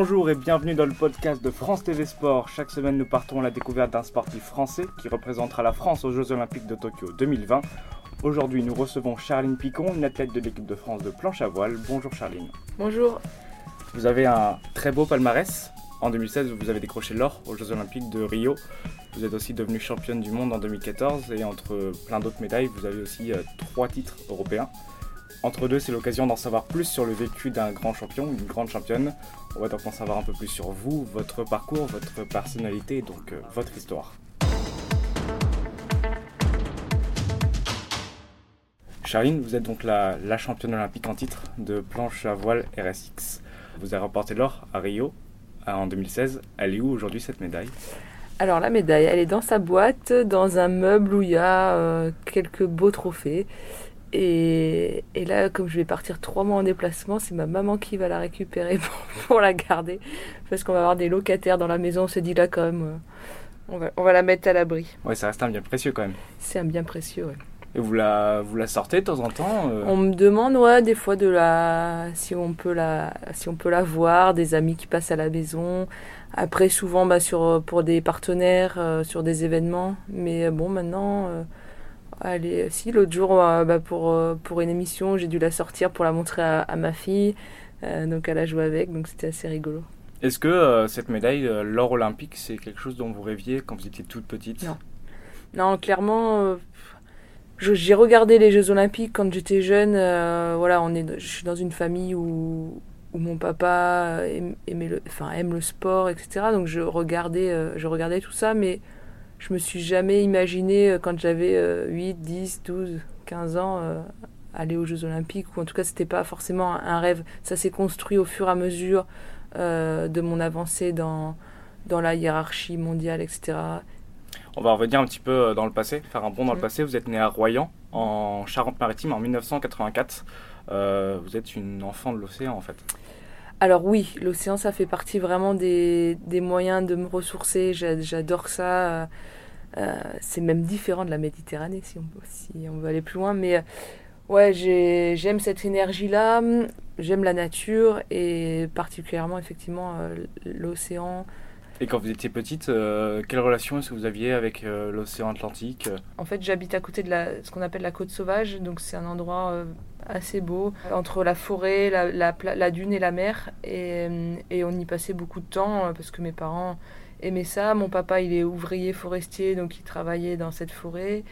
Bonjour et bienvenue dans le podcast de France TV Sport. Chaque semaine, nous partons à la découverte d'un sportif français qui représentera la France aux Jeux Olympiques de Tokyo 2020. Aujourd'hui, nous recevons Charline Picon, une athlète de l'équipe de France de planche à voile. Bonjour Charline. Bonjour. Vous avez un très beau palmarès. En 2016, vous avez décroché l'or aux Jeux Olympiques de Rio. Vous êtes aussi devenue championne du monde en 2014 et entre plein d'autres médailles, vous avez aussi euh, trois titres européens. Entre deux, c'est l'occasion d'en savoir plus sur le vécu d'un grand champion, une grande championne. On va donc en savoir un peu plus sur vous, votre parcours, votre personnalité donc euh, votre histoire. Charline, vous êtes donc la, la championne olympique en titre de planche à voile RSX. Vous avez remporté l'or à Rio en 2016. Elle est où aujourd'hui cette médaille? Alors la médaille, elle est dans sa boîte, dans un meuble où il y a euh, quelques beaux trophées. Et, et, là, comme je vais partir trois mois en déplacement, c'est ma maman qui va la récupérer pour, pour la garder. Parce qu'on va avoir des locataires dans la maison. On se dit là quand même, euh, on, va, on va la mettre à l'abri. Ouais, ça reste un bien précieux quand même. C'est un bien précieux, ouais. Et vous la, vous la sortez de temps en temps euh On me demande, ouais, des fois de la, si on peut la, si on peut la voir, des amis qui passent à la maison. Après, souvent, bah, sur, pour des partenaires, euh, sur des événements. Mais bon, maintenant, euh, allez, si l'autre jour, euh, bah, pour, euh, pour une émission, j'ai dû la sortir pour la montrer à, à ma fille. Euh, donc, elle a joué avec, donc c'était assez rigolo. Est-ce que euh, cette médaille, euh, l'or olympique, c'est quelque chose dont vous rêviez quand vous étiez toute petite? Non. Non, clairement, euh, j'ai regardé les Jeux Olympiques quand j'étais jeune. voilà, on est, je suis dans une famille où, où mon papa aime, aimait le, enfin, aime le sport, etc. Donc je regardais, je regardais tout ça, mais je me suis jamais imaginé euh, quand j'avais euh, 8, 10, 12, 15 ans euh, aller aux Jeux Olympiques. Ou en tout cas, c'était pas forcément un, un rêve. Ça s'est construit au fur et à mesure euh, de mon avancée dans, dans la hiérarchie mondiale, etc. On va revenir un petit peu dans le passé, faire un bond dans le Mhm. passé. Vous êtes né à Royan, en Charente-Maritime, en 1984. Euh, vous êtes une enfant de l'océan en fait. Alors oui, l'océan, ça fait partie vraiment des, des moyens de me ressourcer. J'a- J'adore ça. Euh, c'est même différent de la Méditerranée, si on, si on veut aller plus loin. Mais euh, ouais, j'ai- j'aime cette énergie-là. J'aime la nature et particulièrement, effectivement, euh, l'océan. Et quand vous étiez petite, euh, quelle relation est-ce que vous aviez avec l'océan Atlantique? En fait, j'habite à côté de la, ce qu'on appelle la côte sauvage, donc c'est un endroit assez beau, entre la forêt, la, la, la dune et la mer, et, euh, et on y passait beaucoup de temps euh, parce que mes parents aimaient ça. Mon papa, il est ouvrier forestier, donc il travaillait dans cette forêt.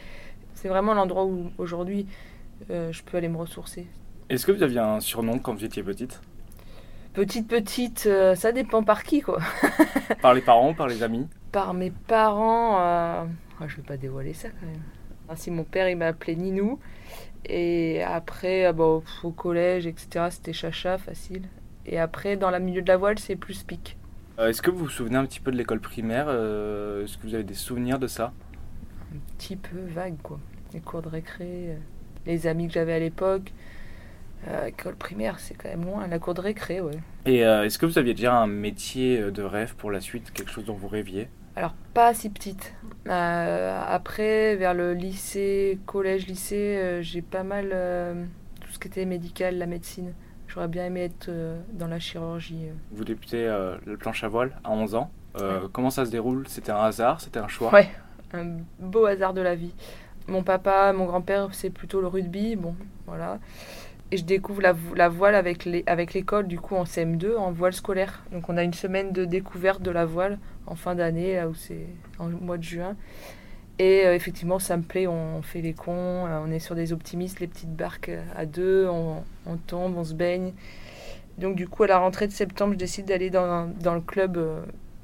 C'est vraiment l'endroit où aujourd'hui euh, je peux aller me ressourcer. Est-ce que vous aviez un surnom quand vous étiez petite? Petite, petite, euh, ça dépend par qui, quoi. Par les parents, par les amis? Par mes parents, euh, ah, je vais pas dévoiler ça quand même. Ainsi, mon père, il m'a appelé Ninou. Et après, ah, bon, pff, au collège, etc., c'était Chacha, facile. Et après, dans le milieu de la voile, c'est plus pic. Euh, Est-ce que vous vous souvenez un petit peu de l'école primaire euh, Est-ce que vous avez des souvenirs de ça? Un petit peu vague, quoi. Les cours de récré, euh, les amis que j'avais à l'époque. École primaire, c'est quand même loin. La cour de récré, ouais. Et est-ce que vous aviez déjà un métier de rêve pour la suite, quelque chose dont vous rêviez? Alors, pas si petite. Euh, après, vers le lycée, collège-lycée, euh, j'ai pas mal euh, tout ce qui était médical, la médecine. J'aurais bien aimé être dans la chirurgie. Vous débutez le planche à voile à 11 ans. Comment ça se déroule? C'était un hasard? C'était un choix? Ouais, un beau hasard de la vie. Mon papa, mon grand-père, c'est plutôt le rugby, bon, voilà. Et je découvre la, vo- la voile avec l'école, du coup, en CM2, en voile scolaire. Donc, on a une semaine de découverte de la voile en fin d'année, là où c'est en mois de juin. Et euh, effectivement, ça me plaît, on, fait les cons, euh, on est sur des optimistes, les petites barques euh, à deux, on, tombe, on se baigne. Donc, du coup, à la rentrée de septembre, je décide d'aller dans, dans le club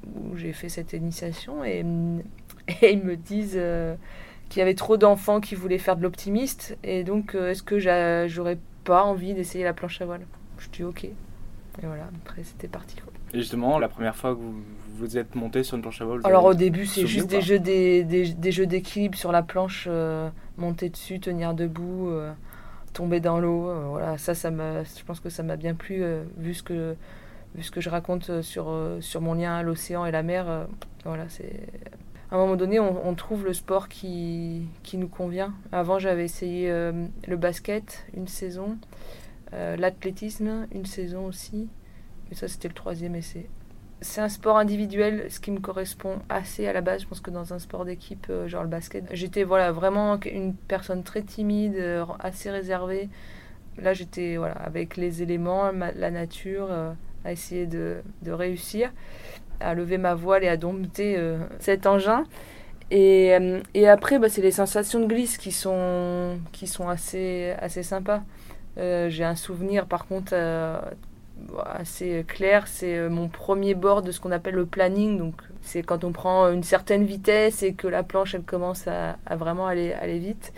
où j'ai fait cette initiation. Et, et ils me disent qu'il y avait trop d'enfants qui voulaient faire de l'optimiste. Et donc, est-ce que j'a- j'aurais pas envie d'essayer la planche à voile Je dis ok. Et voilà, après c'était parti. quoi. Et justement, la première fois que vous vous êtes monté sur une planche à voile Alors au début, c'est juste des jeux, des, des, des jeux d'équilibre sur la planche, euh, monter dessus, tenir debout, euh, tomber dans l'eau. euh, voilà, ça, ça m'a, je pense que ça m'a bien plu vu ce que vu ce que je raconte sur sur mon lien à l'océan et la mer. voilà, c'est à un moment donné, on, trouve le sport qui, qui nous convient. Avant, j'avais essayé euh, le basket une saison, euh, l'athlétisme une saison aussi. Et ça, c'était le troisième essai. C'est un sport individuel, ce qui me correspond assez à la base. Je pense que dans un sport d'équipe, euh, genre le basket, j'étais voilà, vraiment une personne très timide, assez réservée. Là, j'étais voilà, avec les éléments, la nature, à essayer de, de, réussir, à lever ma voile et à dompter cet engin. Et, et après, bah, c'est les sensations de glisse qui sont, qui sont assez, assez sympas. J'ai un souvenir, par contre, assez clair. C'est euh, mon premier bord de ce qu'on appelle le planning. Donc, c'est quand on prend une certaine vitesse et que la planche, elle commence à, vraiment aller, aller vite.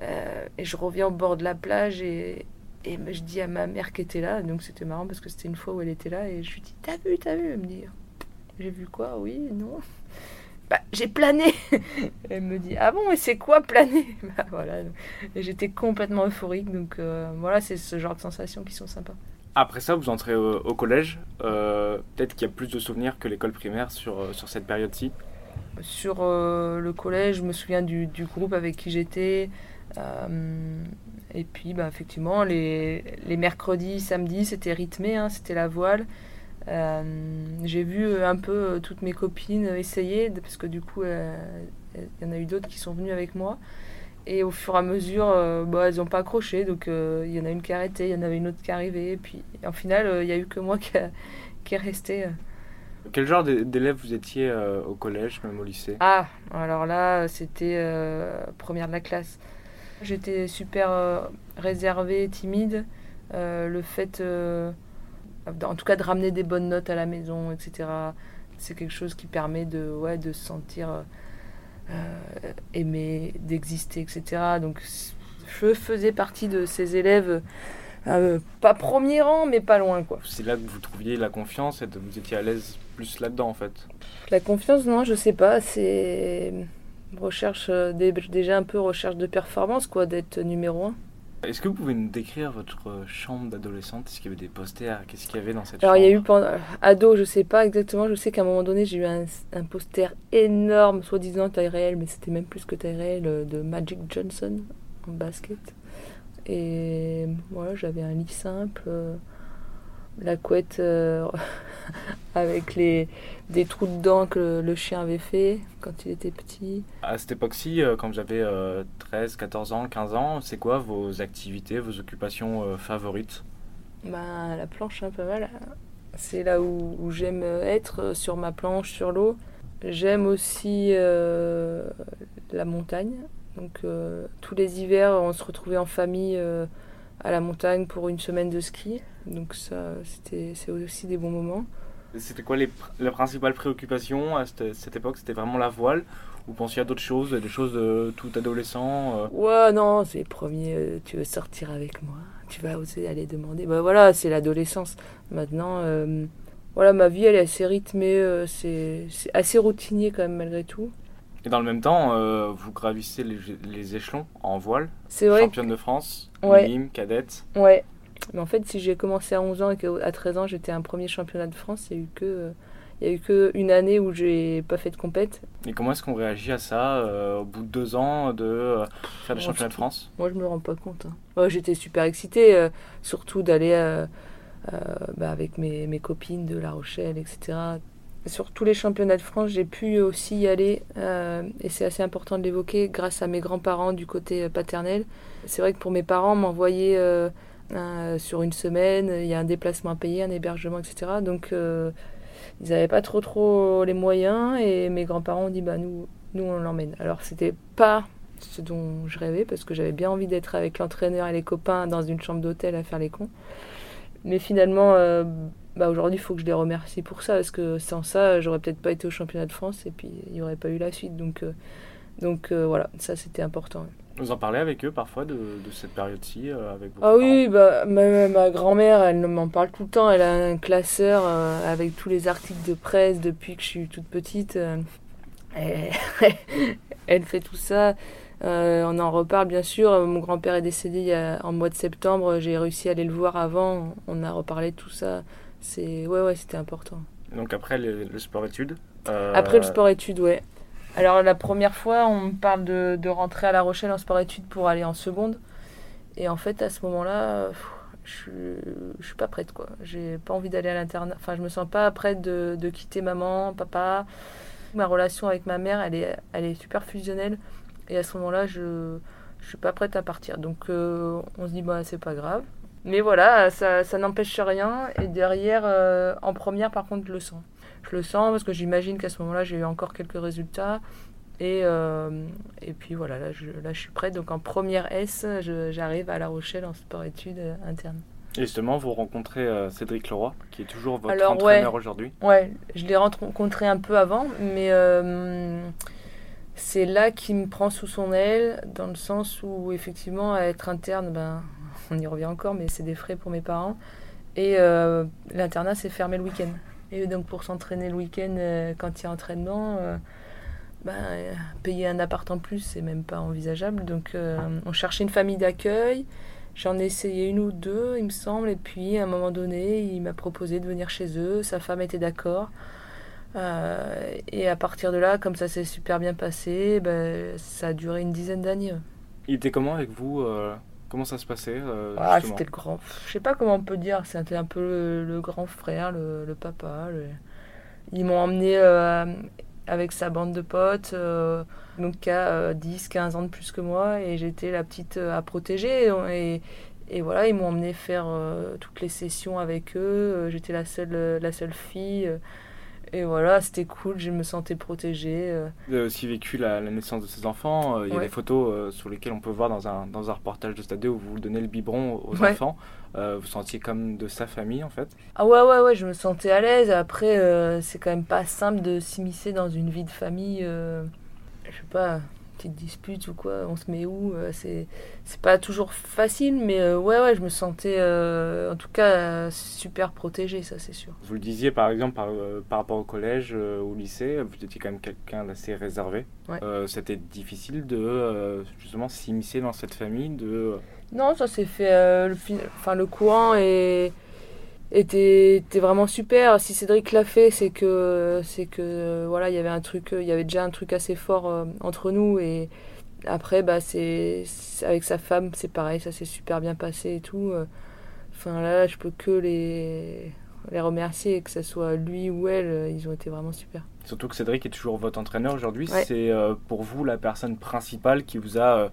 Euh, et je reviens au bord de la plage et, et je dis à ma mère qui était là. Donc, c'était marrant parce que c'était une fois où elle était là. Et je lui dis T'as vu, t'as vu? Elle me dit J'ai vu quoi? Oui, non bah, j'ai plané. Elle me dit ah bon mais c'est quoi planer? Bah, voilà. J'étais complètement euphorique donc euh, voilà c'est ce genre de sensations qui sont sympas. Après ça, vous entrez au, collège. Euh, peut-être qu'il y a plus de souvenirs que l'école primaire sur, euh, sur cette période-ci? Sur euh, le collège, je me souviens du, du groupe avec qui j'étais. et puis, bah, effectivement, les, les mercredis, samedis, c'était rythmé, hein, c'était la voile. J'ai vu un peu toutes mes copines essayer, parce que du coup, il y en a eu d'autres qui sont venues avec moi. Et au fur et à mesure, euh, bah, elles n'ont pas accroché. Donc euh, il y en a une qui a arrêté, il y en avait une autre qui est arrivée. Et puis en final, euh, il n'y a eu que moi qui, qui est resté. Quel genre d'élève vous étiez au collège, même au lycée? Ah, alors là, c'était première de la classe. J'étais super réservée, timide. le fait, en tout cas, de ramener des bonnes notes à la maison, etc., c'est quelque chose qui permet de, ouais, de se sentir euh, aimer, d'exister, etc. Donc je faisais partie de ces élèves, euh, pas premier rang, mais pas loin. quoi. C'est là que vous trouviez la confiance et que vous étiez à l'aise plus là-dedans en fait La confiance, non, je sais pas. C'est recherche, euh, déjà un peu recherche de performance, quoi, d'être numéro un. Est-ce que vous pouvez nous décrire votre chambre d'adolescente? Est-ce qu'il y avait des posters? Qu'est-ce qu'il y avait dans cette Alors, chambre il y a eu pendant ado, je sais pas exactement. Je sais qu'à un moment donné, j'ai eu un, poster énorme, soi-disant taille réelle, mais c'était même plus que taille réelle, euh, de Magic Johnson en basket. Et voilà, j'avais un lit simple. Euh, la couette euh, avec les, des trous dedans que le chien avait fait quand il était petit. À cette époque-ci, euh, quand j'avais 13, 14 ans, 15 ans, c'est quoi vos activités, vos occupations euh, favorites? Bah, La planche, un peu mal. C'est là où, j'aime être, sur ma planche, sur l'eau. J'aime aussi la montagne. Donc tous les hivers, on se retrouvait en famille à la montagne pour une semaine de ski. Donc ça, c'était c'est aussi des bons moments. C'était quoi les, les, principales préoccupations à cette, cette époque? C'était vraiment la voile? Ou pensiez à d'autres choses, des choses de tout adolescent euh? Ouais, non, c'est le premier, euh, tu veux sortir avec moi, tu vas oser aller demander. Bah voilà, c'est l'adolescence. Maintenant, euh, voilà, ma vie, elle est assez rythmée, c'est assez routinier quand même malgré tout. Et dans le même temps, vous gravissez les, les, échelons en voile. C'est vrai. Championne de France, ouais. cadette. Ouais, mais en fait, si j'ai commencé à 11 ans et qu'à 13 ans, j'étais un premier championnat de France, il n'y a eu que. Il y a eu qu'une année où j'ai pas fait de compète. Et comment est-ce qu'on réagit à ça euh, au bout de deux ans de euh, faire le championnat de France? Moi, je me rends pas compte. Hein. J'étais super excitée, euh, surtout d'aller bah, avec mes, mes, copines de La Rochelle, etc. Sur tous les championnats de France, j'ai pu aussi y aller, et c'est assez important de l'évoquer, grâce à mes grands-parents du côté paternel. C'est vrai que pour mes parents, m'envoyer euh, sur une semaine, il y a un déplacement à payer, un hébergement, etc. Donc euh, ils n'avaient pas trop trop les moyens et mes grands-parents ont dit bah nous, nous on l'emmène. Alors c'était pas ce dont je rêvais parce que j'avais bien envie d'être avec l'entraîneur et les copains dans une chambre d'hôtel à faire les cons. Mais finalement, euh, bah aujourd'hui, il faut que je les remercie pour ça parce que sans ça, j'aurais peut-être pas été au championnat de France et puis il n'y aurait pas eu la suite. Donc, donc voilà, ça c'était important. Vous en parlez avec eux parfois de, de cette période-ci euh, avec Ah oui, bah, ma, ma grand-mère, elle m'en parle tout le temps. Elle a un classeur euh, avec tous les articles de presse depuis que je suis toute petite. Euh, elle fait tout ça. on en reparle bien sûr. Mon grand-père est décédé il y a, en mois de septembre. J'ai réussi à aller le voir avant. On a reparlé de tout ça. C'est ouais ouais, c'était important. Donc après le, le sport-études. Après le sport-études, ouais. Alors la première fois, on me parle de, rentrer à La Rochelle en sport-études pour aller en seconde. Et en fait, à ce moment-là, je, je suis pas prête quoi. J'ai pas envie d'aller à l'internat. Enfin, je me sens pas prête de, de, quitter maman, papa. Ma relation avec ma mère, elle est, elle est super fusionnelle. Et à ce moment-là, je, je suis pas prête à partir. Donc, euh, on se dit, bah, c'est pas grave. Mais voilà, ça, ça n'empêche rien. Et derrière, euh, en première, par contre, je le sens. Je le sens parce que j'imagine qu'à ce moment-là, j'ai eu encore quelques résultats. Et, euh, et puis voilà, là je, là je suis prête. Donc en première S, j'arrive à La Rochelle en sport-études euh, interne. Et justement, vous rencontrez euh, Cédric Leroy, qui est toujours votre Alors, entraîneur ouais, aujourd'hui. Ouais, je l'ai rencontré un peu avant, mais euh, c'est là qu'il me prend sous son aile, dans le sens où effectivement, à être interne, ben, on y revient encore, mais c'est des frais pour mes parents. Et euh, l'internat, c'est fermé le week-end. Et donc pour s'entraîner le week-end, euh, quand il y a entraînement, ben, payer un appart en plus, c'est même pas envisageable. Donc on cherchait une famille d'accueil. J'en ai essayé une ou deux, il me semble, et puis à un moment donné, il m'a proposé de venir chez eux. Sa femme était d'accord. Et à partir de là, comme ça s'est super bien passé, ben, ça a duré une dizaine d'années. Il était comment avec vous Comment ça se passait euh, ah, C'était le grand. Je sais pas comment on peut dire. C'était un peu le, le, grand frère, le, le papa. Le... Ils m'ont emmené euh, avec sa bande de potes, euh, donc qui a 10-15 ans de plus que moi, et j'étais la petite euh, à protéger. Et, et voilà, ils m'ont emmené faire euh, toutes les sessions avec eux. J'étais la seule, la seule fille. Et voilà, c'était cool, je me sentais protégée. Vous avez aussi vécu la, la naissance de ses enfants. Il y a des photos sur lesquelles on peut voir dans un, dans un reportage de Stade où vous donnez le biberon aux ouais. enfants. Euh, vous sentiez comme de sa famille en fait? Ah ouais, ouais, ouais, je me sentais à l'aise. Après, euh, c'est quand même pas simple de s'immiscer dans une vie de famille. Euh, je sais pas, petite dispute ou quoi, on se met où C'est pas toujours facile, mais ouais, ouais, je me sentais en tout cas super protégée, ça c'est sûr. Vous le disiez par exemple par, par rapport au collège, au lycée, vous étiez quand même quelqu'un d'assez réservé. Ouais. C'était difficile de justement s'immiscer dans cette famille, de non, ça s'est fait. Euh, le, enfin, le courant est, était, était, vraiment super. Si Cédric l'a fait, c'est que, c'est que voilà, il y avait un truc, il y avait déjà un truc assez fort euh, entre nous. Et après, bah, c'est, avec sa femme, c'est pareil, ça s'est super bien passé et tout. Enfin, là, je peux que les, les remercier, que ce soit lui ou elle, ils ont été vraiment super. Surtout que Cédric est toujours votre entraîneur aujourd'hui. Ouais. C'est euh, pour vous la personne principale qui vous a. Euh,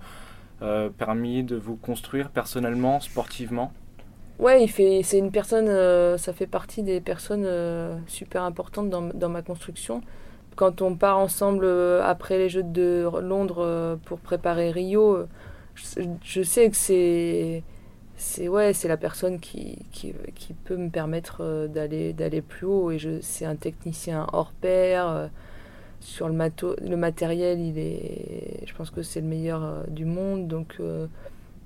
euh, permis de vous construire personnellement, sportivement? Ouais, il fait, c'est une personne, euh, ça fait partie des personnes euh, super importantes dans, dans, ma construction. Quand on part ensemble euh, après les Jeux de Londres pour préparer Rio, je, sais que c'est, c'est ouais, c'est la personne qui, qui, qui, peut me permettre d'aller, d'aller plus haut. Et je, c'est un technicien hors pair sur le, mato le matériel, il est, je pense que c'est le meilleur du monde. Donc,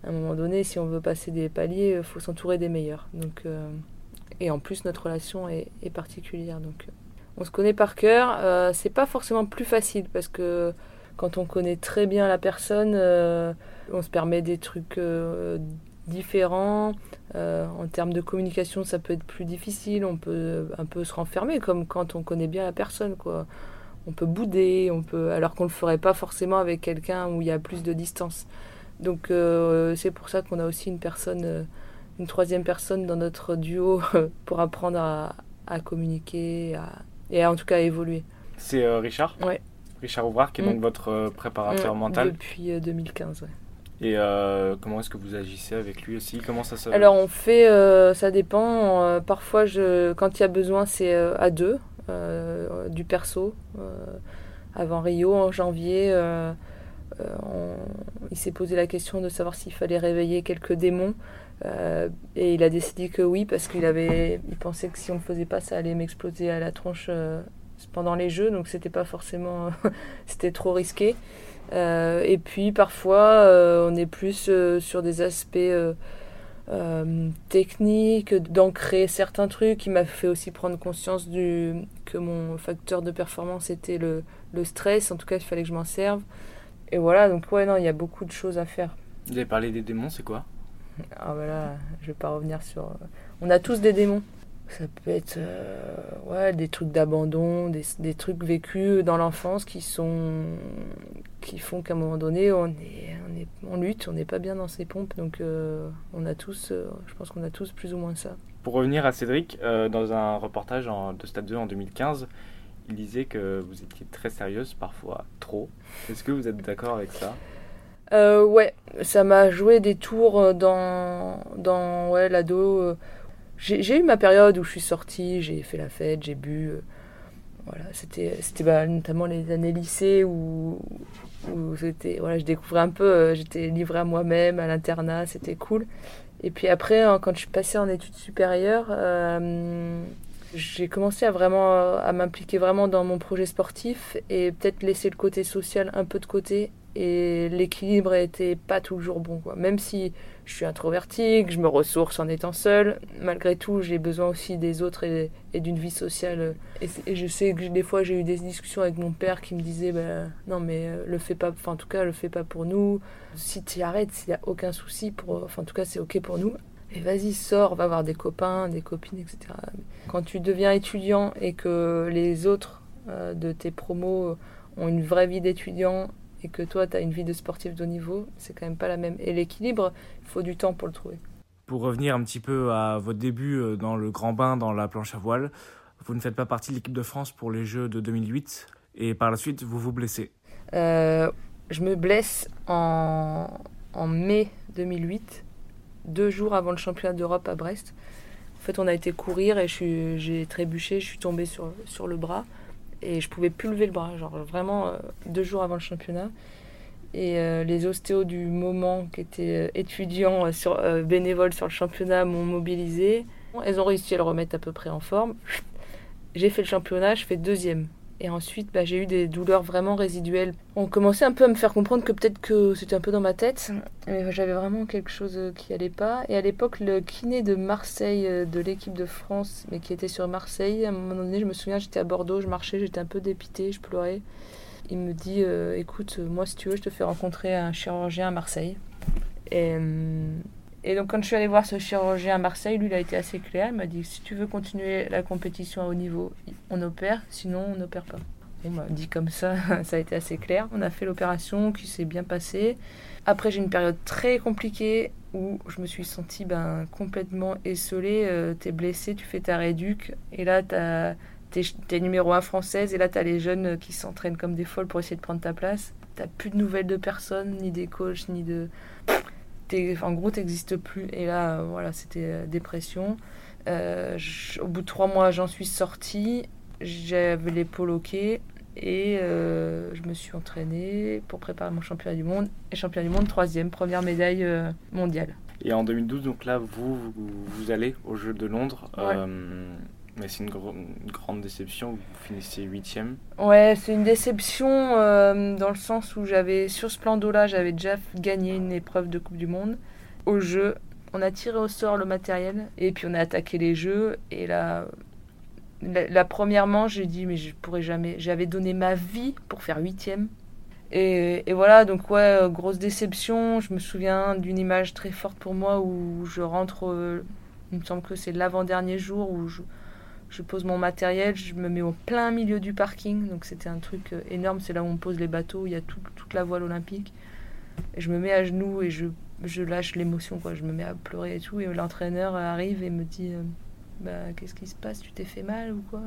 à un moment donné, si on veut passer des paliers, il faut s'entourer des meilleurs. Donc, euh, et en plus, notre relation est, particulière. Donc, on se connaît par cœur. Euh, c'est pas forcément plus facile parce que quand on connaît très bien la personne, euh, on se permet des trucs euh, différents. en termes de communication, ça peut être plus difficile. On peut un peu se renfermer, comme quand on connaît bien la personne, quoi on peut bouder, on peut, alors qu'on ne le ferait pas forcément avec quelqu'un où il y a plus de distance. Donc euh, c'est pour ça qu'on a aussi une personne, euh, une troisième personne dans notre duo pour apprendre à, à communiquer à, et à, en tout cas à évoluer. C'est euh, Richard Ouais. Richard Ouvrard qui est mmh. donc votre préparateur mmh, mental Depuis 2015, ouais. Et euh, comment est-ce que vous agissez avec lui aussi? Comment ça se... Alors on fait, euh, ça dépend. Euh, parfois, je, quand il y a besoin, c'est à deux, du perso. avant Rio, en janvier, on, il s'est posé la question de savoir s'il fallait réveiller quelques démons. et il a décidé que oui, parce qu'il avait, il pensait que si on ne le faisait pas, ça allait m'exploser à la tronche pendant les jeux. Donc c'était pas forcément, c'était trop risqué. Euh, et puis parfois, euh, on est plus euh, sur des aspects euh, euh, techniques, d'ancrer certains trucs. Il m'a fait aussi prendre conscience du, que mon facteur de performance était le, le stress. En tout cas, il fallait que je m'en serve. Et voilà, donc ouais, non, il y a beaucoup de choses à faire. Vous avez parlé des démons, c'est quoi? Ah voilà, je vais pas revenir sur... On a tous des démons. Ça peut être euh, ouais, des trucs d'abandon, des, des, trucs vécus dans l'enfance qui sont qui font qu'à un moment donné on est, on est, on lutte, on n'est pas bien dans ses pompes, donc on a tous, je pense qu'on a tous plus ou moins ça. Pour revenir à Cédric, dans un reportage en, de Stade 2 en 2015, il disait que vous étiez très sérieuse, parfois trop. Est-ce que vous êtes d'accord avec ça? Euh, Ouais, ça m'a joué des tours dans, dans ouais, l'ado. J'ai eu ma période où je suis sortie, j'ai fait la fête, j'ai bu. voilà, c'était bah, notamment les années lycée où, où voilà, je découvrais un peu, euh, j'étais livrée à moi-même, à l'internat, c'était cool. Et puis après, hein, quand je suis passée en études supérieures, euh, j'ai commencé à vraiment à m'impliquer vraiment dans mon projet sportif et peut-être laisser le côté social un peu de côté et l'équilibre était pas toujours bon quoi. Même si je suis introvertie, que je me ressource en étant seule, malgré tout j'ai besoin aussi des autres et, d'une vie sociale. Et, je sais que des fois j'ai eu des discussions avec mon père qui me disait bah, non mais euh, le fais pas, enfin en tout cas le fais pas pour nous. Si tu arrêtes, il n'y a aucun souci pour, enfin en tout cas c'est ok pour nous. Et vas-y, sors, va voir des copains, des copines, etc. Quand tu deviens étudiant et que les autres euh, de tes promos ont une vraie vie d'étudiant et que toi, tu as une vie de sportif de haut niveau, c'est quand même pas la même. Et l'équilibre, il faut du temps pour le trouver. Pour revenir un petit peu à votre début euh, dans le grand bain, dans la planche à voile, vous ne faites pas partie de l'équipe de France pour les Jeux de 2008 et par la suite, vous vous blessez. Euh, je me blesse en, en mai 2008 deux jours avant le championnat d'Europe à Brest. En fait, on a été courir et j'ai trébuché, je suis tombée sur, sur le bras et je pouvais plus lever le bras, genre vraiment euh, deux jours avant le championnat. Et euh, les ostéos du moment, qui étaient euh, étudiants sur, bénévoles sur le championnat, m'ont mobilisé. Elles ont réussi à le remettre à peu près en forme. J'ai fait le championnat, je fais deuxième. Et ensuite, bah, j'ai eu des douleurs vraiment résiduelles. On commençait un peu à me faire comprendre que peut-être que c'était un peu dans ma tête. Mais j'avais vraiment quelque chose qui allait pas. Et à l'époque, le kiné de Marseille, euh, de l'équipe de France, mais qui était sur Marseille, à un moment donné, je me souviens, j'étais à Bordeaux, je marchais, j'étais un peu dépitée, je pleurais. Il me dit euh, Écoute, moi, si tu veux, je te fais rencontrer un chirurgien à Marseille. Et. Et donc quand je suis allée voir ce chirurgien à Marseille, lui il a été assez clair. Il m'a dit si tu veux continuer la compétition à haut niveau, on opère, sinon on n'opère pas. Il m'a dit comme ça, ça a été assez clair. On a fait l'opération qui s'est bien passée. Après j'ai une période très compliquée où je me suis sentie ben, complètement esselée. Euh, t'es blessé, tu fais ta réduc et là t'as t'es numéro 1 française et là t'as les jeunes qui s'entraînent comme des folles pour essayer de prendre ta place. T'as plus de nouvelles de personne, ni des coachs, ni de en gros, t'existes plus. Et là, euh, voilà, c'était euh, dépression. Euh, au bout de trois mois, j'en suis sortie. J'avais l'épaule ok. Et je me suis entraînée pour préparer mon championnat du monde. Et championnat du monde, troisième, première médaille mondiale. Et en 2012, donc là, vous, vous, allez aux Jeux de Londres. Mais c'est une, grande déception, vous finissez huitième. Ouais, c'est une déception euh, dans le sens où j'avais, sur ce plan d'eau-là, j'avais déjà gagné une épreuve de Coupe du Monde. Au jeu, on a tiré au sort le matériel et puis on a attaqué les jeux. Et là, la, première manche, j'ai dit, mais je pourrais jamais. J'avais donné ma vie pour faire huitième. Et, et, voilà, donc ouais, grosse déception. Je me souviens d'une image très forte pour moi où je rentre, euh, il me semble que c'est l'avant-dernier jour où je, je pose mon matériel, je me mets au plein milieu du parking. Donc c'était un truc euh, énorme, c'est là où on pose les bateaux, il y a toute la voile olympique. Et je me mets à genoux et je, je lâche l'émotion, quoi. Je me mets à pleurer et tout. Et l'entraîneur arrive et me dit euh, bah, Qu'est-ce qui se passe? Tu t'es fait mal ou quoi?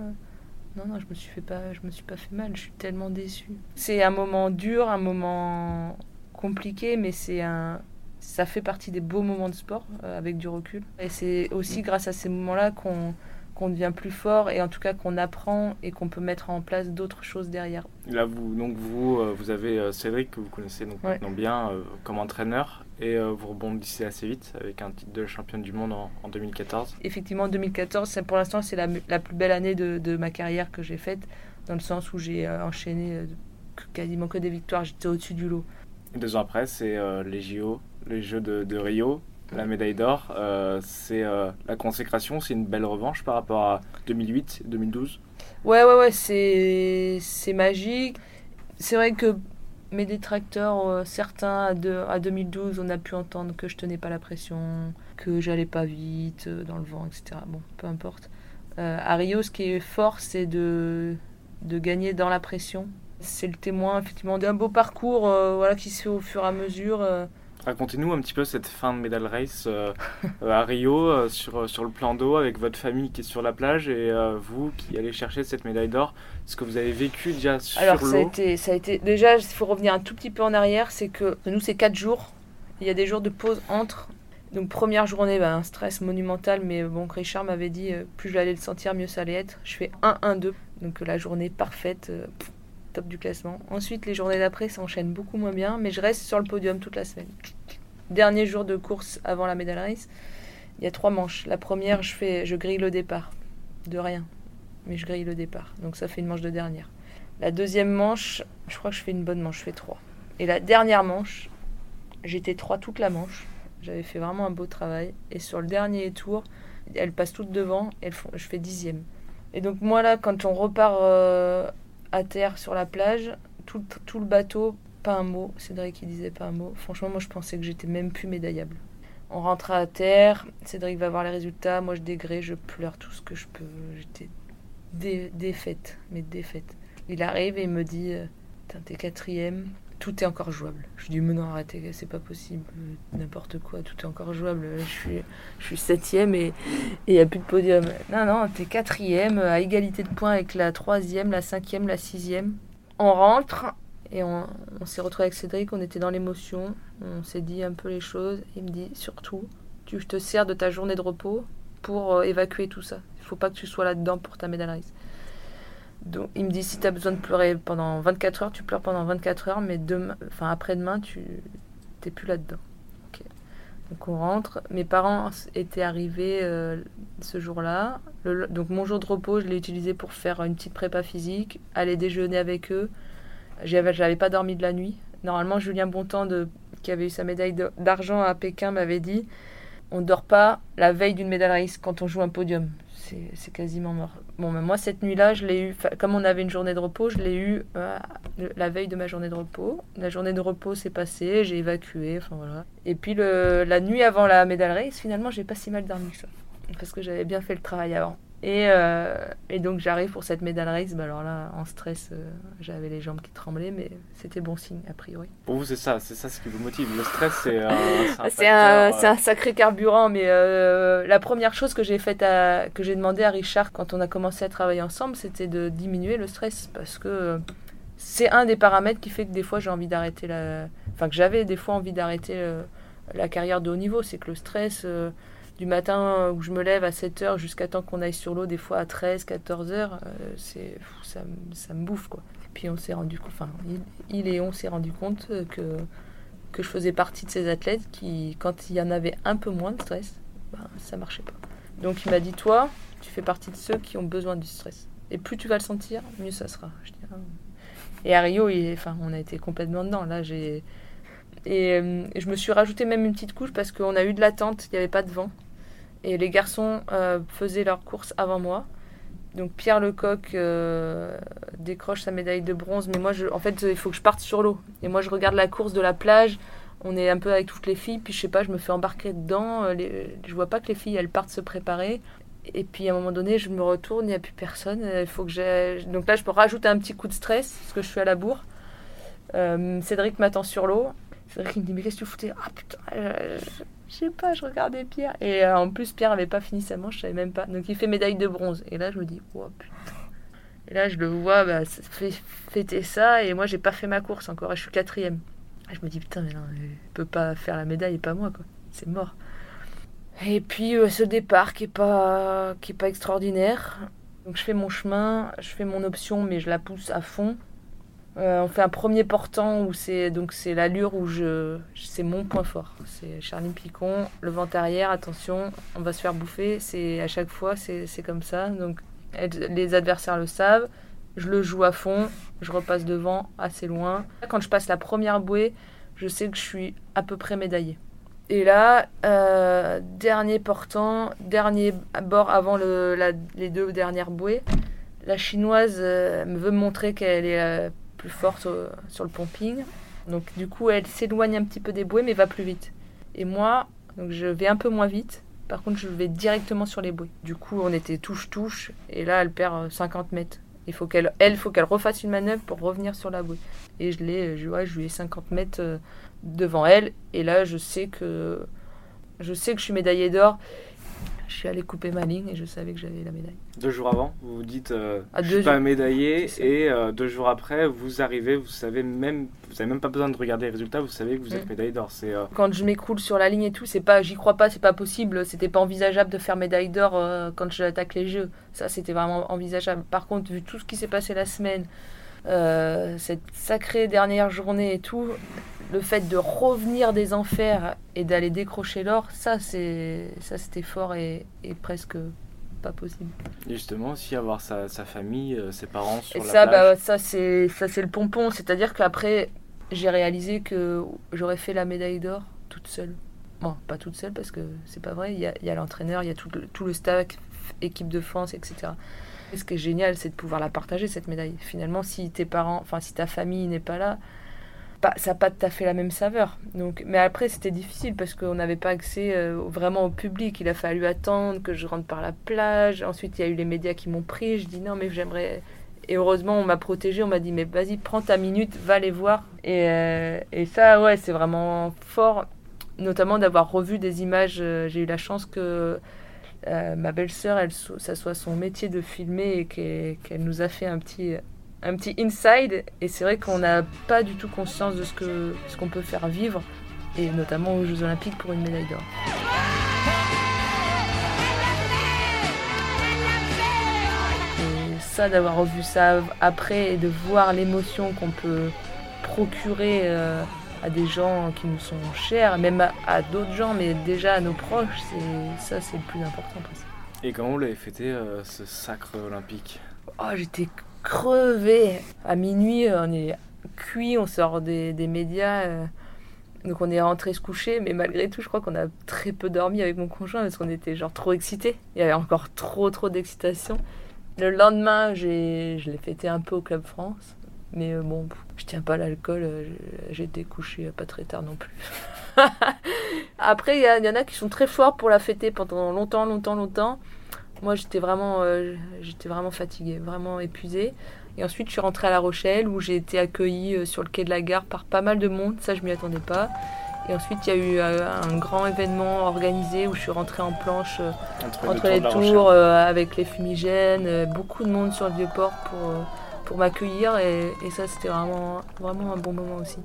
Non, non, je me suis, fait pas, je me suis pas fait mal, je suis tellement déçue. C'est un moment dur, un moment compliqué, mais c'est un, ça fait partie des beaux moments de sport euh, avec du recul. Et c'est aussi grâce à ces moments-là qu'on qu'on devient plus fort et en tout cas qu'on apprend et qu'on peut mettre en place d'autres choses derrière. Là, vous, donc vous, euh, vous avez euh, Cédric que vous connaissez donc maintenant bien euh, comme entraîneur et vous rebondissez assez vite avec un titre de championne du monde en, 2014. Effectivement, 2014, pour l'instant, c'est la, la, plus belle année de, de ma carrière que j'ai faite dans le sens où j'ai enchaîné quasiment que des victoires, j'étais au-dessus du lot. deux ans après, c'est les JO, les Jeux de, de Rio la médaille d'or. Euh, c'est euh, la consécration, c'est une belle revanche par rapport à 2008, 2012. Ouais, ouais, ouais, c'est, c'est magique. C'est vrai que mes détracteurs, euh, certains à, de, à 2012, on a pu entendre que je tenais pas la pression, que j'allais pas vite dans le vent, etc. Bon, peu importe. à Rio, ce qui est fort, c'est de, de gagner dans la pression. C'est le témoin effectivement d'un beau parcours voilà, qui se fait au fur et à mesure. Racontez-nous un petit peu cette fin de medal race euh, euh, à Rio euh, sur, sur le plan d'eau avec votre famille qui est sur la plage et euh, vous qui allez chercher cette médaille d'or. Ce que vous avez vécu déjà sur Alors ça a, été, ça a été déjà, il faut revenir un tout petit peu en arrière, c'est que nous c'est 4 jours, il y a des jours de pause entre. Donc première journée, bah, un stress monumental, mais bon, Richard m'avait dit, plus j'allais le sentir, mieux ça allait être. Je fais 1-1-2, donc la journée parfaite, pff, top du classement. Ensuite, les journées d'après, ça enchaîne beaucoup moins bien, mais je reste sur le podium toute la semaine. Dernier jour de course avant la médaille race, il y a trois manches. La première, je, fais, je grille le départ, de rien, mais je grille le départ, donc ça fait une manche de dernière. La deuxième manche, je crois que je fais une bonne manche, je fais 3. Et la dernière manche, j'étais 3 toute la manche. J'avais fait vraiment un beau travail. Et sur le dernier tour, elles passent toutes devant, font, je fais dixième. Et donc moi là, quand on repart euh, à terre sur la plage, tout, le bateau, pas un mot. Cédric qui disait pas un mot. Franchement, moi je pensais que j'étais même plus médaillable. On rentre à terre, Cédric va voir les résultats, moi je dégrée, je pleure tout ce que je peux. J'étais dé- défaite, mais défaite. Il arrive et il me dit euh, T'es quatrième, tout est encore jouable. Je dis Mais non, arrêtez, c'est pas possible, n'importe quoi, tout est encore jouable. Je suis, je suis septième et il n'y a plus de podium. Non, non, t'es quatrième, à égalité de points avec la troisième, la cinquième, la sixième. On rentre et on, on s'est retrouvé avec Cédric, on était dans l'émotion, on s'est dit un peu les choses. Il me dit Surtout, tu te sers de ta journée de repos pour euh, évacuer tout ça. Il faut pas que tu sois là-dedans pour ta médaille. Donc, il me dit si tu as besoin de pleurer pendant 24 heures, tu pleures pendant 24 heures, mais demain, enfin après-demain, tu t'es plus là-dedans. Donc on rentre. Mes parents étaient arrivés euh, ce jour-là. Donc mon jour de repos, je l'ai utilisé pour faire une petite prépa physique, aller déjeuner avec eux. J'avais, j'avais pas dormi de la nuit. Normalement, Julien Bontemps, qui avait eu sa médaille d'argent à Pékin, m'avait dit on dort pas la veille d'une médaille race quand on joue un podium. C'est quasiment mort. Bon, mais moi, cette nuit-là, je l'ai eu. Comme on avait une journée de repos, je l'ai eu euh, la veille de ma journée de repos. La journée de repos s'est passée, j'ai évacué, enfin voilà. Et puis le, la nuit avant la médaille race, finalement, j'ai pas si mal dormi que ça. Parce que j'avais bien fait le travail avant. Et, euh, et donc j'arrive pour cette médaille race. Bah alors là, en stress, euh, j'avais les jambes qui tremblaient, mais c'était bon signe, a priori. Pour vous, c'est ça, c'est ça ce qui vous motive. Le stress, c'est Ah, C'est un, euh, c'est un sacré carburant, mais euh, la première chose que j'ai faite à, que j'ai demandé à Richard quand on a commencé à travailler ensemble, c'était de diminuer le stress parce que c'est un des paramètres qui fait que des fois j'ai envie d'arrêter la, enfin que j'avais des fois envie d'arrêter la carrière de haut niveau, c'est que le stress du matin où je me lève à 7 heures jusqu'à temps qu'on aille sur l'eau, des fois à 13, 14 heures, euh, c'est ça, me- bouffe quoi. Et puis on s'est rendu enfin il, et on s'est rendu compte euh, que que je faisais partie de ces athlètes qui, quand il y en avait un peu moins de stress, ben, ça marchait pas. Donc il m'a dit, toi, tu fais partie de ceux qui ont besoin du stress. Et plus tu vas le sentir, mieux ça sera. Ah. Et à Rio, enfin, on a été complètement dedans. Là, j'ai et euh, je me suis rajouté même une petite couche parce qu'on a eu de l'attente, il n'y avait pas de vent. Et les garçons euh, faisaient leur course avant moi. Donc Pierre Lecoq euh, décroche sa médaille de bronze, mais moi, en fait, il faut que je parte sur l'eau. Et moi, je regarde la course de la plage. On est un peu avec toutes les filles, puis je sais pas, je me fais embarquer dedans. euh, les- je vois pas que les filles, elles partent se préparer. Et puis à un moment donné, je me retourne, il n'y a plus personne. Il faut que. Donc là, je peux rajouter un petit coup de stress parce que je suis à la bourre. Cédric m'attend sur l'eau. Cédric il me dit mais qu'est-ce que tu foutais? Ah putain, euh, je sais pas, je regardais Pierre. Et euh, en plus, Pierre avait pas fini sa manche, je savais même pas. Donc il fait médaille de bronze. Et là, je me dis oh putain. Et là, je le vois bah, fêter ça. Et moi, j'ai pas fait ma course encore. Je suis quatrième. Je me dis putain, mais non, il peut pas faire la médaille pas moi quoi. C'est mort. Et puis euh, ce départ qui est pas qui est pas extraordinaire. Donc je fais mon chemin, je fais mon option, mais je la pousse à fond. Euh, on fait un premier portant où c'est donc c'est l'allure où je c'est mon point fort. C'est Charline Picon, le vent arrière, attention, on va se faire bouffer. C'est à chaque fois c'est comme ça. Donc les adversaires le savent. Je le joue à fond, je repasse devant assez loin. Quand je passe la première bouée, je sais que je suis à peu près médaillée. Et là, euh, dernier portant, dernier bord avant les deux dernières bouées, la chinoise euh, me veut me montrer qu'elle est plus forte euh, sur le pumping. Donc du coup, elle s'éloigne un petit peu des bouées, mais va plus vite. Et moi, donc je vais un peu moins vite. Par contre, je vais directement sur les bouées. Du coup, on était touche-touche. Et là, elle perd euh, 50 mètres. Il faut qu'elle, elle, faut qu'elle refasse une manœuvre pour revenir sur la bouée. Et je l'ai, je, je lui ai 50 mètres euh, devant elle. Et là, je sais que je sais que je suis médaillée d'or je suis allée couper ma ligne et je savais que j'avais la médaille. Deux jours avant, vous vous dites euh, ah, je suis pas médaillé et euh, deux jours après, vous arrivez, vous savez même, vous avez même pas besoin de regarder les résultats, vous savez que vous êtes mm. médaillée d'or. C'est euh, quand je m'écroule sur la ligne et tout, c'est pas, j'y crois pas, c'est pas possible, c'était pas envisageable de faire médaille d'or quand j'attaque les Jeux. Ça, c'était vraiment envisageable. Par contre, vu tout ce qui s'est passé la semaine. cette sacrée dernière journée et tout, le fait de revenir des enfers et d'aller décrocher l'or, ça c'est ça c'était fort et, presque pas possible. justement, aussi avoir sa, famille, euh, ses parents sur et la ça, Bah, ça c'est ça c'est le pompon, c'est-à-dire qu'après j'ai réalisé que j'aurais fait la médaille d'or toute seule. Bon, pas toute seule parce que c'est pas vrai. Il y a, l'entraîneur, il y a tout le, tout le staff, équipe de France, etc. Et ce qui est génial, c'est de pouvoir la partager cette médaille. Finalement, si tes parents, enfin si ta famille n'est pas là, ça n'a pas tout à fait la même saveur. Donc, mais après, c'était difficile parce qu'on n'avait pas accès euh, vraiment au public. Il a fallu attendre que je rentre par la plage. Ensuite, il y a eu les médias qui m'ont pris. Je dis non, mais j'aimerais. Et heureusement, on m'a protégé. On m'a dit, mais vas-y, prends ta minute, va les voir. Et, euh, et ça, ouais, c'est vraiment fort. Notamment d'avoir revu des images. Euh, j'ai eu la chance que ma belle-sœur, ça soit son métier de filmer et qu'elle nous a fait un petit un petit inside. Et c'est vrai qu'on n'a pas du tout conscience de ce qu'on ce qu'on peut faire vivre, et notamment aux Jeux Olympiques pour une médaille d'or. Ça, d'avoir revu ça après et de voir l'émotion qu'on peut procurer euh, à des gens qui nous sont chers, même à, d'autres gens, mais déjà à nos proches, ça, c'est le plus important. Et comment vous l'avez fêté euh, ce sacre olympique? Oh, j'étais crevé. À minuit, on est cuit, on sort des, médias. Euh, donc on est rentré se coucher, mais malgré tout, je crois qu'on a très peu dormi avec mon conjoint parce qu'on était genre trop excités. Il y avait encore trop trop d'excitation. Le lendemain, j'ai, je l'ai fêté un peu au Club France. Mais euh, bon, je tiens pas l'alcool, euh, été couché pas très tard non plus. Après, il y, y, en a qui sont très forts pour la fêter pendant longtemps, longtemps, longtemps. Moi, j'étais vraiment, euh, j'étais vraiment fatiguée, vraiment épuisée. Et ensuite, je suis rentrée à La Rochelle où j'ai été accueillie euh, sur le quai de la gare par pas mal de monde. Ça, je m'y attendais pas. Et ensuite, il y a eu euh, un grand événement organisé où je suis rentrée en planche entre, les, tours avec les fumigènes. beaucoup de monde sur le vieux port pour, pour m'accueillir. Et, et, ça, c'était vraiment, vraiment un bon moment aussi.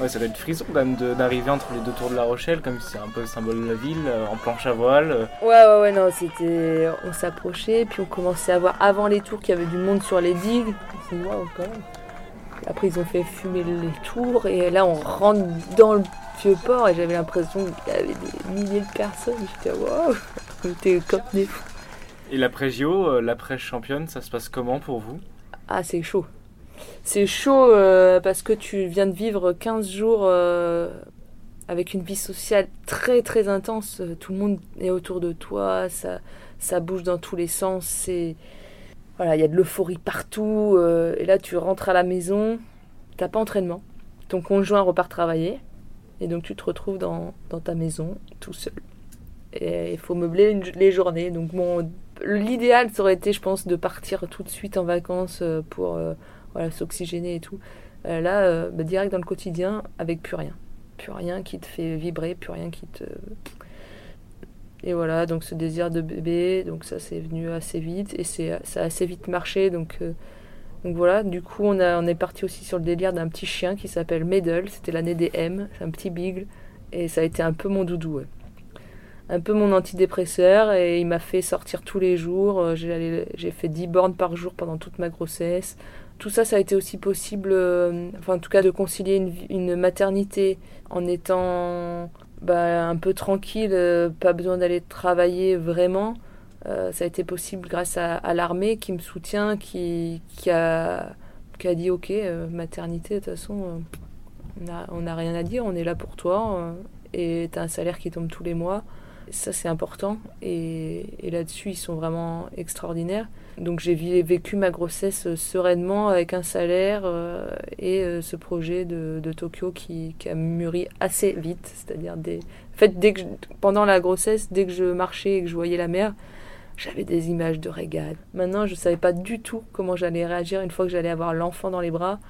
Ouais, ça doit être frisson quand même d'arriver entre les deux tours de La Rochelle, comme si c'est un peu le symbole de la ville, euh, en planche à voile. Euh. Ouais, ouais, ouais, non, c'était. On s'approchait, puis on commençait à voir avant les tours qu'il y avait du monde sur les digues. Waouh, quand même. Après, ils ont fait fumer les tours, et là, on rentre dans le vieux port, et j'avais l'impression qu'il y avait des milliers de personnes. J'étais waouh, on était comme des fous. Et l'après-JO, euh, l'après-championne, ça se passe comment pour vous? Ah, c'est chaud. C'est chaud euh, parce que tu viens de vivre 15 jours euh, avec une vie sociale très très intense. Tout le monde est autour de toi, ça, ça bouge dans tous les sens. Voilà, il y a de l'euphorie partout. Euh, et là, tu rentres à la maison, t'as pas entraînement. Ton conjoint repart travailler et donc tu te retrouves dans, ta maison tout seul. Et il faut meubler les journées. L'idéal ça aurait été, je pense, de partir tout de suite en vacances pour voilà, s'oxygéner et tout. Euh, là, euh, bah, direct dans le quotidien, avec plus rien. Plus rien qui te fait vibrer, plus rien qui te. Et voilà, donc ce désir de bébé, donc ça c'est venu assez vite et ça a assez vite marché. Donc, euh, donc voilà, du coup on, a, on est parti aussi sur le délire d'un petit chien qui s'appelle Medel, c'était l'année des M, c'est un petit bigle et ça a été un peu mon doudou. Un peu mon antidépresseur et il m'a fait sortir tous les jours. J'ai fait 10 bornes par jour pendant toute ma grossesse tout ça, ça a été aussi possible, euh, enfin en tout cas de concilier une, maternité en étant bah, un peu tranquille, euh, pas besoin d'aller travailler vraiment. Euh, ça a été possible grâce à, l'armée qui me soutient, qui, qui, a, qui a dit ok, maternité, de toute façon, on n'a rien à dire, on est là pour toi, et tu as un salaire qui tombe tous les mois. Ça, c'est important, et, là-dessus, ils sont vraiment extraordinaires. Donc j'ai vécu ma grossesse euh, sereinement avec un salaire euh, et euh, ce projet de, Tokyo qui, a mûri assez vite. C'est-à-dire fait, pendant la grossesse, dès que je marchais et que je voyais la mer, j'avais des images de régate. Maintenant, je ne savais pas du tout comment j'allais réagir une fois que j'allais avoir l'enfant dans les bras.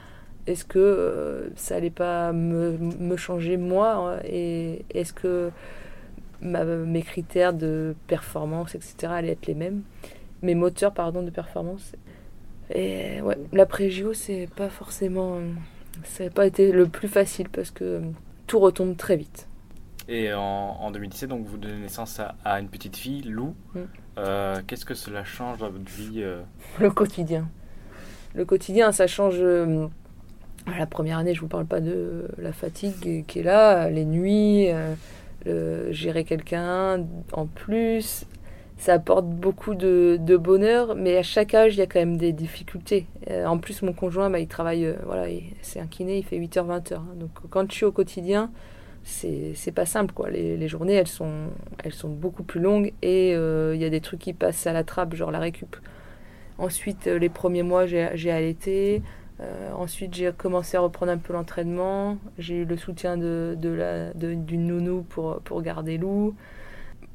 Est-ce que ça allait pas me, changer moi Et est-ce que mes critères de performance, etc., allaient être les mêmes Mes moteurs, pardon, de performance. Et ouais, l'après-JO, c'est pas forcément. Ça n'a pas été le plus facile parce que tout retombe très vite. Et en, 2017, donc vous donnez naissance à, une petite fille, Lou. Mm. Euh, qu'est-ce que cela change dans votre vie euh Le quotidien. Le quotidien, ça change. Euh, la première année, je vous parle pas de la fatigue qui est là, les nuits, gérer quelqu'un en plus. Ça apporte beaucoup de, bonheur, mais à chaque âge, il y a quand même des difficultés. en plus, mon conjoint, bah, il travaille, voilà, c'est un kiné, il fait 8h-20h. Hein. donc quand je suis au quotidien, c'est pas simple quoi. Les, journées elles sont, elles sont beaucoup plus longues et euh, il y a des trucs qui passent à la trappe, genre la récup. Ensuite, euh, les premiers mois, j'ai allaité. Euh, ensuite, j'ai commencé à reprendre un peu l'entraînement. J'ai eu le soutien de, de la, d'une nounou pour, pour garder Lou.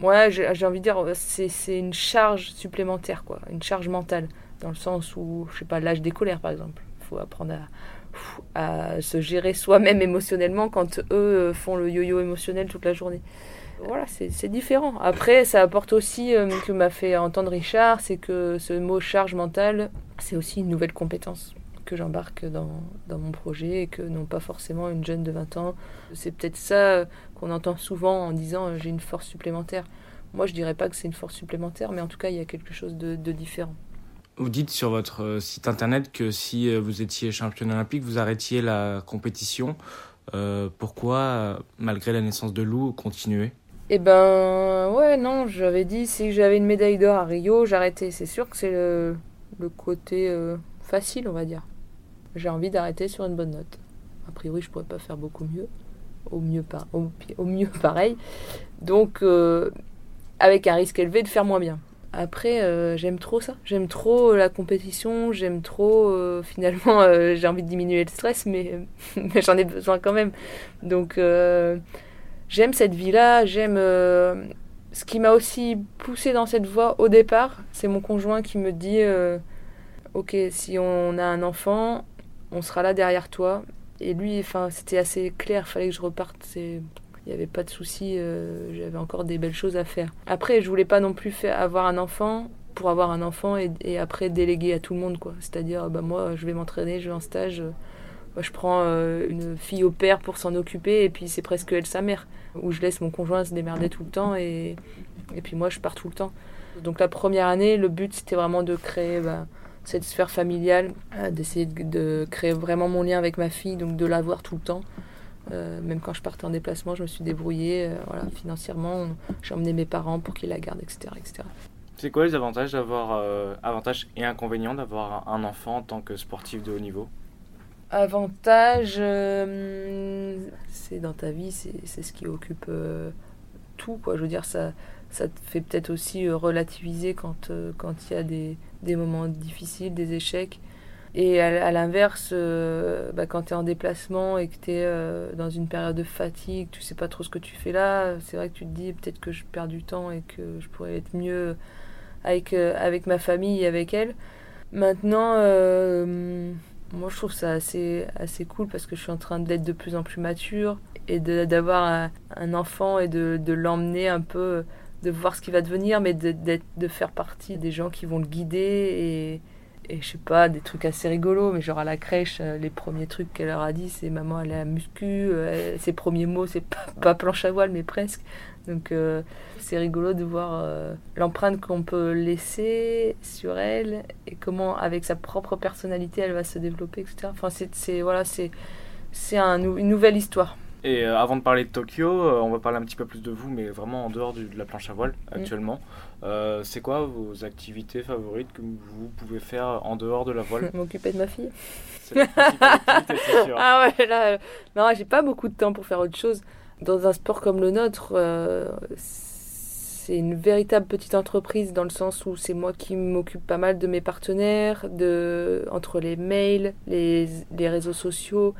Ouais, j'ai envie de dire, c'est une charge supplémentaire, quoi, une charge mentale, dans le sens où, je sais pas, l'âge des colères, par exemple. Il faut apprendre à, à se gérer soi-même émotionnellement quand eux euh, font le yo-yo émotionnel toute la journée. Voilà, c'est différent. Après, ça apporte aussi, euh, que m'a fait entendre Richard, c'est que ce mot charge mentale, c'est aussi une nouvelle compétence que j'embarque dans, dans, mon projet et que non pas forcément une jeune de 20 ans. C'est peut-être ça qu'on entend souvent en disant euh, j'ai une force supplémentaire. Moi, je dirais pas que c'est une force supplémentaire, mais en tout cas, il y a quelque chose de, de différent. Vous dites sur votre euh, site internet que si euh, vous étiez championne olympique, vous arrêtiez la compétition. Euh, pourquoi, malgré la naissance de Lou, continuer Eh ben, ouais, non, j'avais dit si j'avais une médaille d'or à Rio, j'arrêtais. C'est sûr que c'est le, côté facile, on va dire. J'ai envie d'arrêter sur une bonne note. A priori, je pourrais pas faire beaucoup mieux. Au mieux, pas, au, mieux pareil. Donc, avec un risque élevé de faire moins bien. Après, euh, j'aime trop ça. J'aime trop la compétition. J'aime trop, euh, finalement, euh, j'ai envie de diminuer le stress, mais, mais j'en ai besoin quand même. Donc, j'aime cette vie-là. J'aime. ce qui m'a aussi poussé dans cette voie au départ, c'est mon conjoint qui me dit Ok, si on a un enfant, on sera là derrière toi. Et lui, enfin, c'était assez clair. Fallait que je reparte. C'est il n'y avait pas de souci, euh, j'avais encore des belles choses à faire. Après, je voulais pas non plus faire, avoir un enfant pour avoir un enfant et, après déléguer à tout le monde, quoi. C'est-à-dire, bah, moi, je vais m'entraîner, je vais en stage, euh, je prends euh, une fille au père pour s'en occuper et puis c'est presque elle sa mère. Ou je laisse mon conjoint se démerder tout le temps et, et puis moi, je pars tout le temps. Donc la première année, le but, c'était vraiment de créer... Bah, cette sphère familiale, d'essayer de, de, créer vraiment mon lien avec ma fille, donc de la voir tout le temps. Euh, même quand je partais en déplacement, je me suis débrouillée euh, voilà, financièrement. J'ai emmené mes parents pour qu'ils la gardent, etc. etc. C'est quoi les avantages d'avoir euh, avantages et inconvénients d'avoir un enfant en tant que sportif de haut niveau? Avantage, c'est dans ta vie, c'est ce qui occupe tout. Quoi. Je veux dire, ça, ça te fait peut-être aussi relativiser quand il y a des, des moments difficiles, des échecs. Et à, l'inverse, euh, bah, quand tu es en déplacement et que tu es euh, dans une période de fatigue, tu sais pas trop ce que tu fais là, c'est vrai que tu te dis peut-être que je perds du temps et que je pourrais être mieux avec, euh, avec ma famille et avec elle. Maintenant, moi je trouve ça assez, assez cool parce que je suis en train d'être de plus en plus mature et d'avoir un, enfant et de, de l'emmener un peu, de voir ce qui va devenir, mais de, de faire partie des gens qui vont le guider et et je sais pas, des trucs assez rigolos, mais genre à la crèche, euh, les premiers trucs qu'elle leur a dit, c'est maman, elle est à muscu. Euh, ses premiers mots, c'est pas, planche à voile, mais presque. Donc euh, c'est rigolo de voir l'empreinte qu'on peut laisser sur elle et comment, avec sa propre personnalité, elle va se développer, etc. Enfin, c'est voilà, c'est un, une nouvelle histoire. Et avant de parler de Tokyo, on va parler un petit peu plus de vous, mais vraiment en dehors de la planche à voile actuellement. Euh, c'est quoi vos activités favorites que vous pouvez faire en dehors de la voile M'occuper de ma fille. C'est la c'est sûr. Ah ouais, là, euh, non, j'ai pas beaucoup de temps pour faire autre chose. Dans un sport comme le nôtre, euh, c'est une véritable petite entreprise dans le sens où c'est moi qui m'occupe pas mal de mes partenaires, de, entre les mails, les, réseaux sociaux.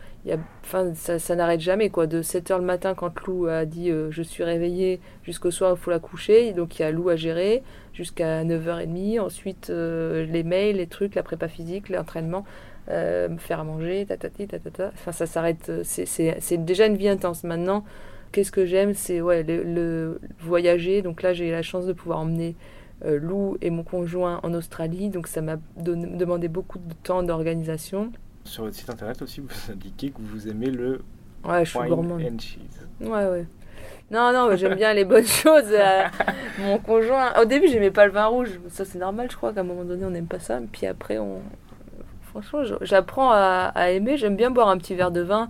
Ça n'arrête jamais. quoi. De 7h le matin, quand Lou a dit euh, je suis réveillée, jusqu'au soir, il faut la coucher. Donc il y a Lou à gérer jusqu'à 9h30. Ensuite, euh, les mails, les trucs, la prépa physique, l'entraînement, euh, me faire à manger, tatati, tatata. Enfin, ça s'arrête. C'est déjà une vie intense. Maintenant, qu'est-ce que j'aime C'est ouais, le, voyager. Donc là, j'ai la chance de pouvoir emmener euh, Lou et mon conjoint en Australie. Donc ça m'a demandé beaucoup de temps d'organisation. Sur votre site internet aussi, vous indiquez que vous aimez le ouais, je suis gourmand. Ouais, ouais. Non, non, j'aime bien les bonnes choses. Euh, mon conjoint. Au début, j'aimais pas le vin rouge. Ça, c'est normal, je crois qu'à un moment donné, on n'aime pas ça. Puis après, on. Franchement, j'apprends à, à aimer. J'aime bien boire un petit verre de vin.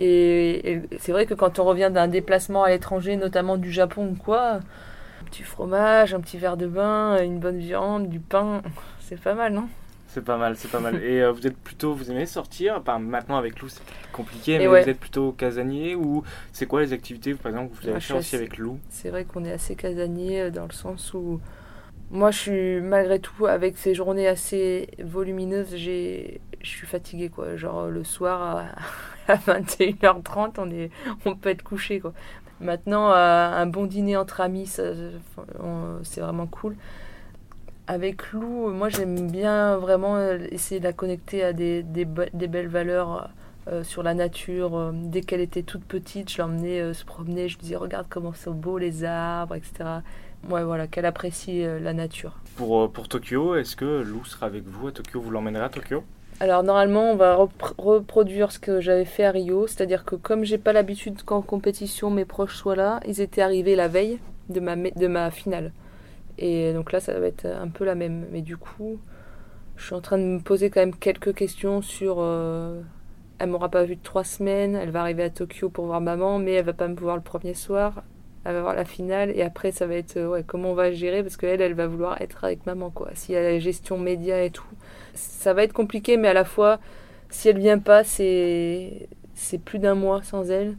Et, c'est vrai que quand on revient d'un déplacement à l'étranger, notamment du Japon ou quoi, un petit fromage, un petit verre de vin, une bonne viande, du pain, c'est pas mal, non? C'est pas mal, c'est pas mal. Et euh, vous êtes plutôt, vous aimez sortir? Enfin, Maintenant avec Lou, c'est compliqué, mais vous êtes plutôt casanier ou c'est quoi les activités, par exemple, que vous avez fait aussi avec Lou? C'est vrai qu'on est assez casanier euh, dans le sens où moi, je suis malgré tout avec ces journées assez volumineuses, j'ai, je suis fatiguée quoi. Genre le soir à, 21h30, on est, on peut être couché quoi. Maintenant, un bon dîner entre amis, c'est vraiment cool. Avec Lou, moi j'aime bien vraiment essayer de la connecter à des, des, belles valeurs euh, sur la nature. Euh, dès qu'elle était toute petite, je l'emmenais euh, se promener, je lui disais regarde comment sont beaux les arbres, etc ouais, voilà, qu'elle apprécie euh, la nature. Pour, euh, pour Tokyo, est-ce que Lou sera avec vous à Tokyo? Vous l'emmènerez à Tokyo? Alors normalement, on va reproduire ce que j'avais fait à Rio, c'est-à-dire que comme j'ai pas l'habitude qu'en compétition mes proches soient là, ils étaient arrivés la veille de ma, de ma finale. Et donc là, ça va être un peu la même. Mais du coup, je suis en train de me poser quand même quelques questions sur. Euh, elle m'aura pas vu de trois semaines, elle va arriver à Tokyo pour voir maman, mais elle va pas me voir le premier soir elle va voir la finale et après ça va être euh, ouais, comment on va gérer parce qu'elle elle va vouloir être avec maman quoi. S'il y a la gestion média et tout ça va être compliqué mais à la fois si elle vient pas c'est c'est plus d'un mois sans elle.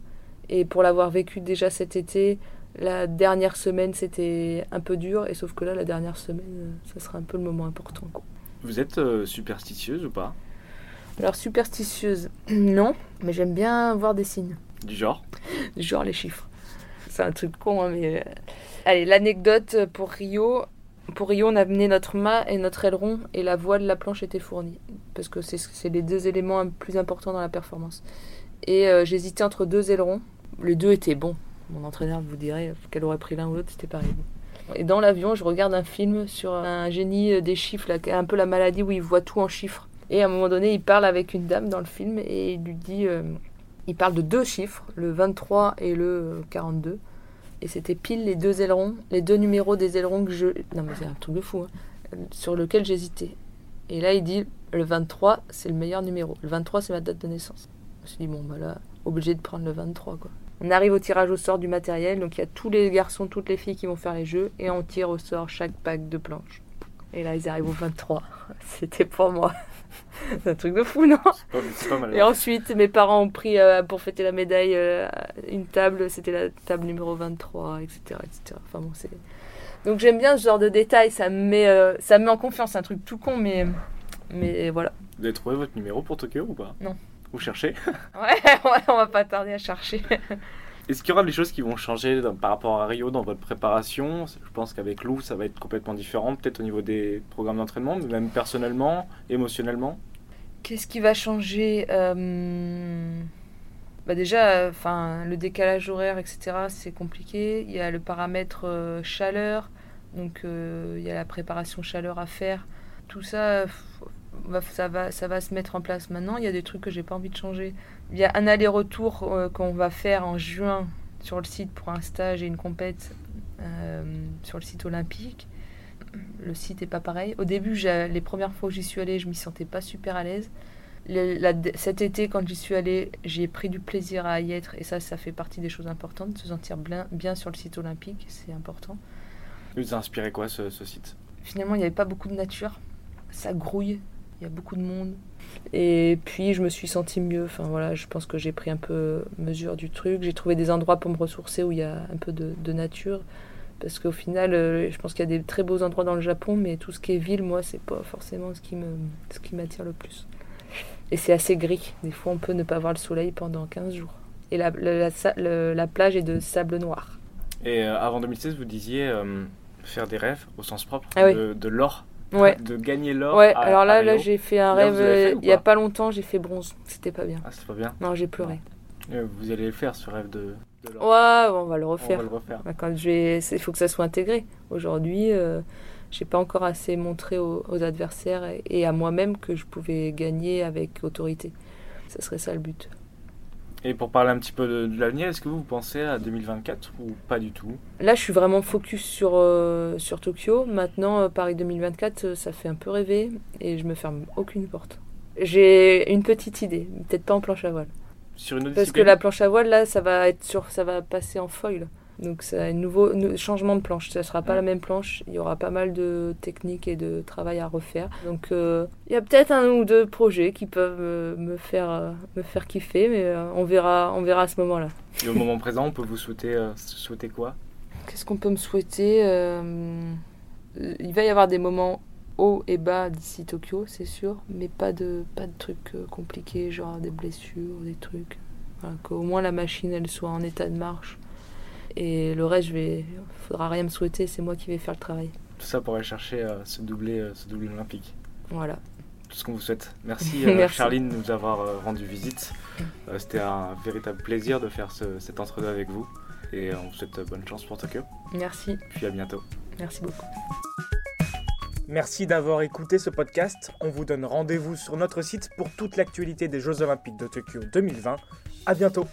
Et pour l'avoir vécu déjà cet été la dernière semaine c'était un peu dur. Et sauf que là la dernière semaine euh, ça sera un peu le moment important quoi. vous êtes euh, superstitieuse ou pas? Alors superstitieuse non mais j'aime bien voir des signes. Du genre? Du genre les chiffres c'est un truc con, hein, mais. Euh, allez, l'anecdote pour Rio. Pour Rio, on a amené notre mât et notre aileron et la voile de la planche était fournie. Parce que c'est les deux éléments les plus importants dans la performance. Et euh, j'hésitais entre deux ailerons. Les deux étaient bons. Mon entraîneur vous dirait qu'elle aurait pris l'un ou l'autre, c'était pareil. Et dans l'avion, je regarde un film sur un génie euh, des chiffres, un peu la maladie où il voit tout en chiffres. Et à un moment donné, il parle avec une dame dans le film et il lui dit il parle de deux chiffres, le 23 et le 42. Et c'était pile les deux ailerons, les deux numéros des ailerons que je. Non, mais c'est un truc de fou, hein, sur lequel j'hésitais. Et là, il dit le 23, c'est le meilleur numéro. Le 23, c'est ma date de naissance. Je me suis dit, bon, bah obligé de prendre le 23, quoi. On arrive au tirage au sort du matériel, donc il y a tous les garçons, toutes les filles qui vont faire les jeux, et on tire au sort chaque pack de planches. Et là, ils arrivent au 23. C'était pour moi. C'est un truc de fou, non Et ensuite, mes parents ont pris euh, pour fêter la médaille euh, une table, c'était la table numéro 23, etc. etc. Enfin bon. Donc j'aime bien ce genre de détails, ça me met, euh, ça me met en confiance, c'est un truc tout con, mais, mais voilà. Vous avez trouvé votre numéro pour Tokyo ou pas? Non. Vous cherchez? Ouais, ouais, on va pas tarder à chercher. Est-ce qu'il y aura des choses qui vont changer par rapport à Rio dans votre préparation? Je pense qu'avec Lou, ça va être complètement différent, peut-être au niveau des programmes d'entraînement, mais même personnellement, émotionnellement? Qu'est-ce qui va changer euh, bah Déjà, le décalage horaire, etc., c'est compliqué. Il y a le paramètre euh, chaleur, donc euh, il y a la préparation chaleur à faire. Tout ça, ça va, ça va se mettre en place maintenant. Il y a des trucs que j'ai pas envie de changer. Il y a un aller-retour euh, qu'on va faire en juin sur le site pour un stage et une compète euh, sur le site olympique. Le site est pas pareil. Au début, les premières fois où j'y suis allée, je m'y sentais pas super à l'aise. cet été, quand j'y suis allée, j'ai pris du plaisir à y être et ça, ça fait partie des choses importantes, de se sentir bien, bien sur le site olympique, c'est important. Vous a inspiré quoi ce, ce site? Finalement, il n'y avait pas beaucoup de nature. Ça grouille, il y a beaucoup de monde. Et puis je me suis sentie mieux. Enfin voilà, je pense que j'ai pris un peu mesure du truc. J'ai trouvé des endroits pour me ressourcer où il y a un peu de, nature. Parce qu'au final, euh, je pense qu'il y a des très beaux endroits dans le Japon, mais tout ce qui est ville, moi, c'est pas forcément ce qui me, ce qui m'attire le plus. Et c'est assez gris. Des fois, on peut ne pas voir le soleil pendant 15 jours. Et la, la, la sa- le- la plage est de sable noir. Et euh, avant 2016, vous disiez euh, faire des rêves au sens propre Ah oui. de l'or, Ouais. de gagner l'or. Ouais, à- alors là, là j'ai fait un Là, rêve fait il y a pas longtemps, j'ai fait bronze. C'était pas bien. Ah, c'est pas bien. Non, j'ai pleuré. Euh, Vous allez le faire ce rêve de, de l'or. Ouais, on va le On refaire. va le refaire. Bah, Quand je vais, il faut que ça soit intégré. Aujourd'hui, euh, j'ai pas encore assez montré aux, aux adversaires et, et à moi-même que je pouvais gagner avec autorité. Ça serait ça le but. Et pour parler un petit peu de, de l'avenir, est-ce que vous pensez à 2024 ou pas du tout? Là, je suis vraiment focus sur, euh, sur Tokyo. Maintenant, euh, Paris 2024, euh, ça fait un peu rêver et je me ferme aucune porte. J'ai une petite idée, peut-être pas en planche à voile. Sur une autre Parce que la planche à voile, là, ça va être sur, ça va passer en foil. Donc c'est un nouveau nou- changement de planche. Ça sera pas Ouais. la même planche. Il y aura pas mal de techniques et de travail à refaire. Donc euh, il y a peut-être un ou deux projets qui peuvent me, me faire euh, me faire kiffer, mais euh, on verra, on verra à ce moment-là. Et au moment présent, on peut vous souhaiter, euh, souhaiter quoi? Qu'est-ce qu'on peut me souhaiter Euh, Il va y avoir des moments hauts et bas d'ici Tokyo, c'est sûr, mais pas de pas de trucs euh, compliqués, genre des blessures, des trucs. Voilà, Qu'au moins la machine elle soit en état de marche. Et le reste, je vais, faudra rien me souhaiter, c'est moi qui vais faire le travail. Tout ça pour aller chercher euh, ce, doublé, euh, ce doublé olympique. Voilà. Tout ce qu'on vous souhaite. Merci, euh, Merci. Charline de nous avoir euh, rendu visite. Euh, C'était un véritable plaisir de faire ce- cet entre-deux avec vous. Et on vous souhaite bonne chance pour Tokyo. Merci, Puis à bientôt. merci beaucoup. Merci d'avoir écouté ce podcast. On vous donne rendez-vous sur notre site pour toute l'actualité des Jeux Olympiques de Tokyo 2020. À bientôt.